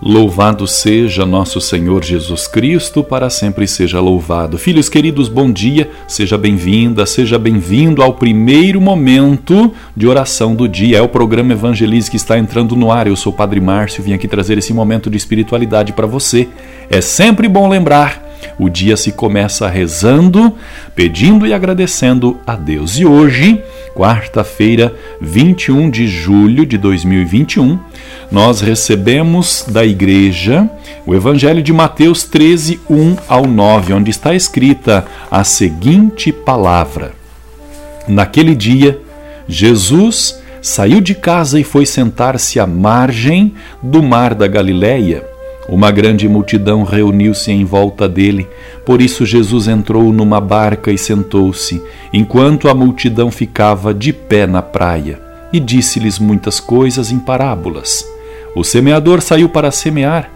Louvado seja nosso Senhor Jesus Cristo, para sempre seja louvado. Filhos queridos, bom dia, seja bem-vinda, seja bem-vindo ao primeiro momento de oração do dia. É o programa Evangelize que está entrando no ar. Eu sou o Padre Márcio, vim aqui trazer esse momento de espiritualidade para você. É sempre bom lembrar o dia se começa rezando, pedindo e agradecendo a Deus. E hoje, quarta-feira, 21 de julho de 2021, nós recebemos da igreja o Evangelho de Mateus 13, 1 ao 9, onde está escrita a seguinte palavra: Naquele dia, Jesus saiu de casa e foi sentar-se à margem do mar da Galileia uma grande multidão reuniu-se em volta dele, por isso Jesus entrou numa barca e sentou-se, enquanto a multidão ficava de pé na praia, e disse-lhes muitas coisas em parábolas. O semeador saiu para semear.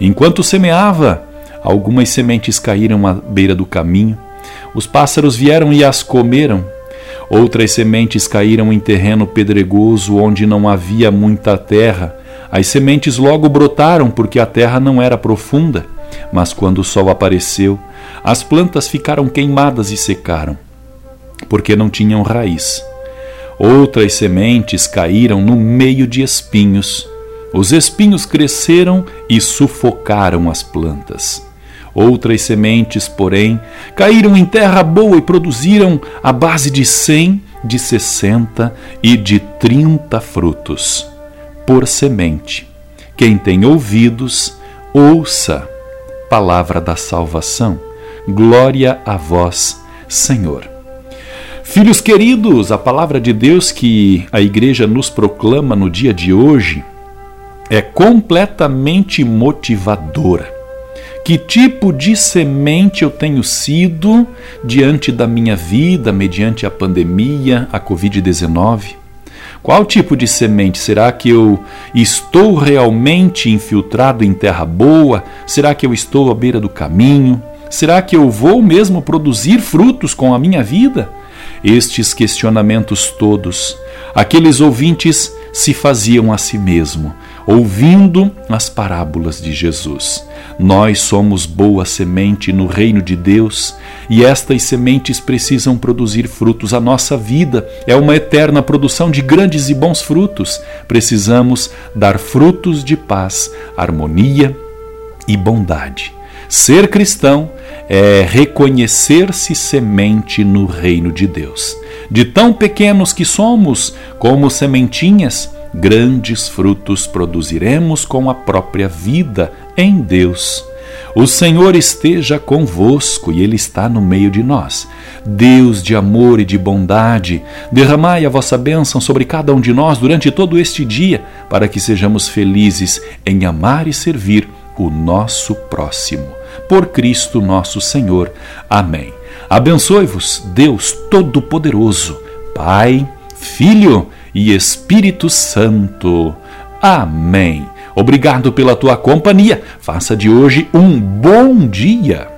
Enquanto semeava, algumas sementes caíram à beira do caminho. Os pássaros vieram e as comeram. Outras sementes caíram em terreno pedregoso, onde não havia muita terra as sementes logo brotaram porque a terra não era profunda, mas quando o sol apareceu, as plantas ficaram queimadas e secaram, porque não tinham raiz. Outras sementes caíram no meio de espinhos. Os espinhos cresceram e sufocaram as plantas. Outras sementes, porém, caíram em terra boa e produziram a base de cem, de sessenta e de trinta frutos por semente. Quem tem ouvidos, ouça. Palavra da salvação. Glória a vós, Senhor. Filhos queridos, a palavra de Deus que a igreja nos proclama no dia de hoje é completamente motivadora. Que tipo de semente eu tenho sido diante da minha vida, mediante a pandemia, a Covid-19? Qual tipo de semente? Será que eu estou realmente infiltrado em terra boa? Será que eu estou à beira do caminho? Será que eu vou mesmo produzir frutos com a minha vida? Estes questionamentos todos, aqueles ouvintes se faziam a si mesmo, ouvindo as parábolas de Jesus. Nós somos boa semente no reino de Deus e estas sementes precisam produzir frutos. A nossa vida é uma eterna produção de grandes e bons frutos. Precisamos dar frutos de paz, harmonia e bondade. Ser cristão é reconhecer-se semente no reino de Deus. De tão pequenos que somos, como sementinhas, grandes frutos produziremos com a própria vida em Deus. O Senhor esteja convosco e Ele está no meio de nós. Deus de amor e de bondade, derramai a vossa bênção sobre cada um de nós durante todo este dia, para que sejamos felizes em amar e servir o nosso próximo. Por Cristo nosso Senhor. Amém. Abençoe-vos, Deus Todo-Poderoso, Pai, Filho e Espírito Santo. Amém. Obrigado pela tua companhia. Faça de hoje um bom dia.